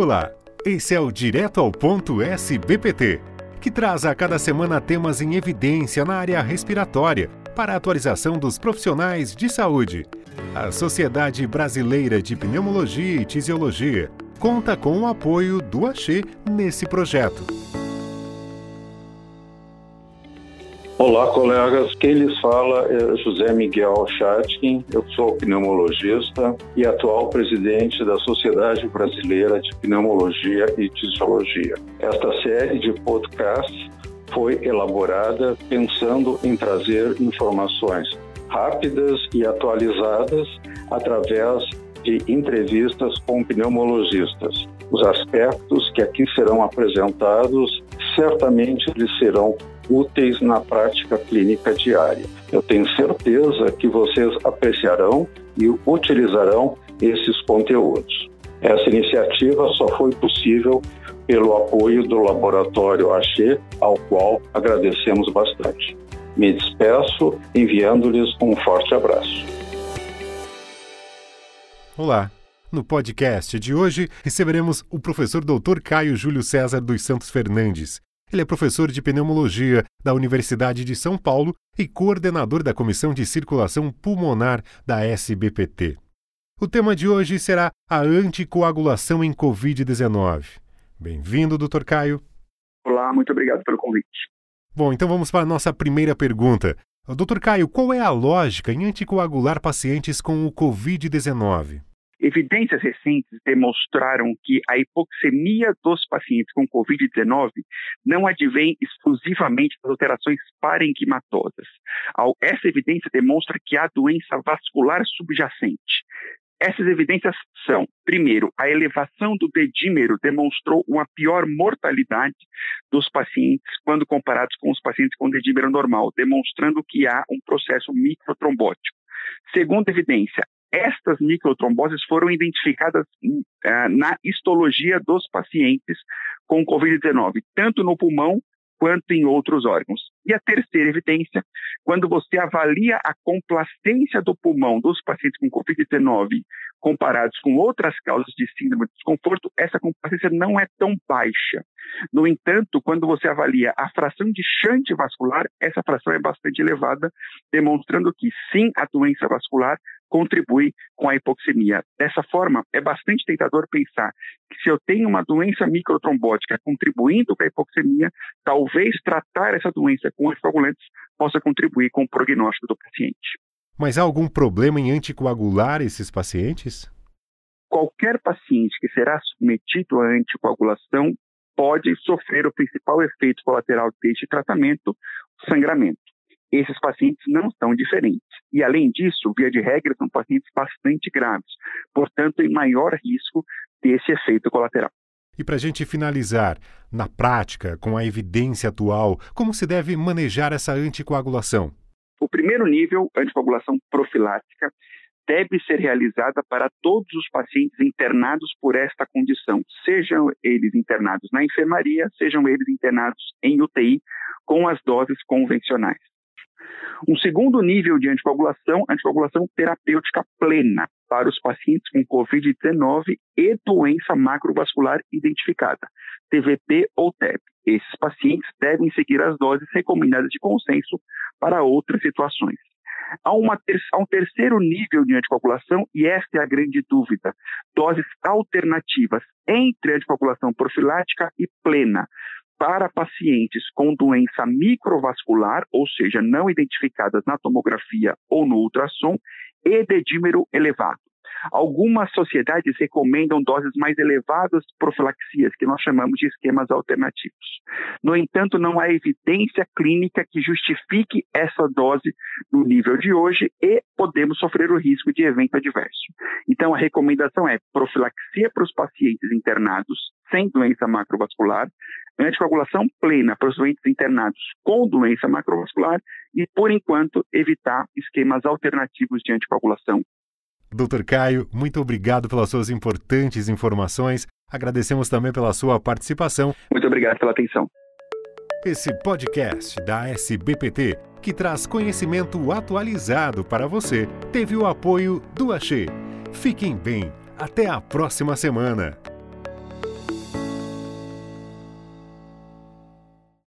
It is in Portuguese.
Olá, esse é o Direto ao Ponto SBPT, que traz a cada semana temas em evidência na área respiratória para a atualização dos profissionais de saúde. A Sociedade Brasileira de Pneumologia e Tisiologia conta com o apoio do Axê nesse projeto. Olá, colegas. Quem lhes fala é José Miguel Chatkin. Eu sou pneumologista e atual presidente da Sociedade Brasileira de Pneumologia e Tisiologia. Esta série de podcasts foi elaborada pensando em trazer informações rápidas e atualizadas através de entrevistas com pneumologistas. Os aspectos que aqui serão apresentados certamente lhes serão úteis na prática clínica diária. Eu tenho certeza que vocês apreciarão e utilizarão esses conteúdos. Essa iniciativa só foi possível pelo apoio do Laboratório Axê, ao qual agradecemos bastante. Me despeço enviando-lhes um forte abraço. Olá. No podcast de hoje, receberemos o professor Dr. Caio Júlio César dos Santos Fernandes, ele é professor de pneumologia da Universidade de São Paulo e coordenador da Comissão de Circulação Pulmonar da SBPT. O tema de hoje será a anticoagulação em Covid-19. Bem-vindo, Dr. Caio. Olá, muito obrigado pelo convite. Bom, então vamos para a nossa primeira pergunta. Dr. Caio, qual é a lógica em anticoagular pacientes com o Covid-19? Evidências recentes demonstraram que a hipoxemia dos pacientes com Covid-19 não advém exclusivamente das alterações parenquimatosas. Essa evidência demonstra que há doença vascular subjacente. Essas evidências são, primeiro, a elevação do dedímero demonstrou uma pior mortalidade dos pacientes quando comparados com os pacientes com dedímero normal, demonstrando que há um processo microtrombótico. Segunda evidência, estas microtromboses foram identificadas uh, na histologia dos pacientes com Covid-19, tanto no pulmão quanto em outros órgãos. E a terceira evidência, quando você avalia a complacência do pulmão dos pacientes com Covid-19 comparados com outras causas de síndrome de desconforto, essa complacência não é tão baixa. No entanto, quando você avalia a fração de chante vascular, essa fração é bastante elevada, demonstrando que sim, a doença vascular contribui com a hipoxemia. Dessa forma, é bastante tentador pensar que se eu tenho uma doença microtrombótica contribuindo com a hipoxemia, talvez tratar essa doença com anticoagulantes possa contribuir com o prognóstico do paciente. Mas há algum problema em anticoagular esses pacientes? Qualquer paciente que será submetido à anticoagulação pode sofrer o principal efeito colateral deste tratamento, o sangramento esses pacientes não são diferentes. E, além disso, via de regra, são pacientes bastante graves, portanto, em maior risco desse efeito colateral. E para a gente finalizar, na prática, com a evidência atual, como se deve manejar essa anticoagulação? O primeiro nível, anticoagulação profilática, deve ser realizada para todos os pacientes internados por esta condição, sejam eles internados na enfermaria, sejam eles internados em UTI, com as doses convencionais. Um segundo nível de anticoagulação, anticoagulação terapêutica plena para os pacientes com COVID-19 e doença macrovascular identificada, TVP ou TEP. Esses pacientes devem seguir as doses recomendadas de consenso para outras situações. Há, ter há, um terceiro nível de anticoagulação, e esta é a grande dúvida: doses alternativas entre anticoagulação profilática e plena, para pacientes com doença microvascular, ou seja, não identificadas na tomografia ou no ultrassom, e dedímero elevado. Algumas sociedades recomendam doses mais elevadas de profilaxias, que nós chamamos de esquemas alternativos. No entanto, não há evidência clínica que justifique essa dose no nível de hoje e podemos sofrer o risco de evento adverso. Então, a recomendação é profilaxia para os pacientes internados sem doença macrovascular, anticoagulação plena para os doentes internados com doença macrovascular e, por enquanto, evitar esquemas alternativos de anticoagulação Dr. Caio, muito obrigado pelas suas importantes informações. Agradecemos também pela sua participação. Muito obrigado pela atenção. Esse podcast da SBPT, que traz conhecimento atualizado para você, teve o apoio do Axê. Fiquem bem. Até a próxima semana.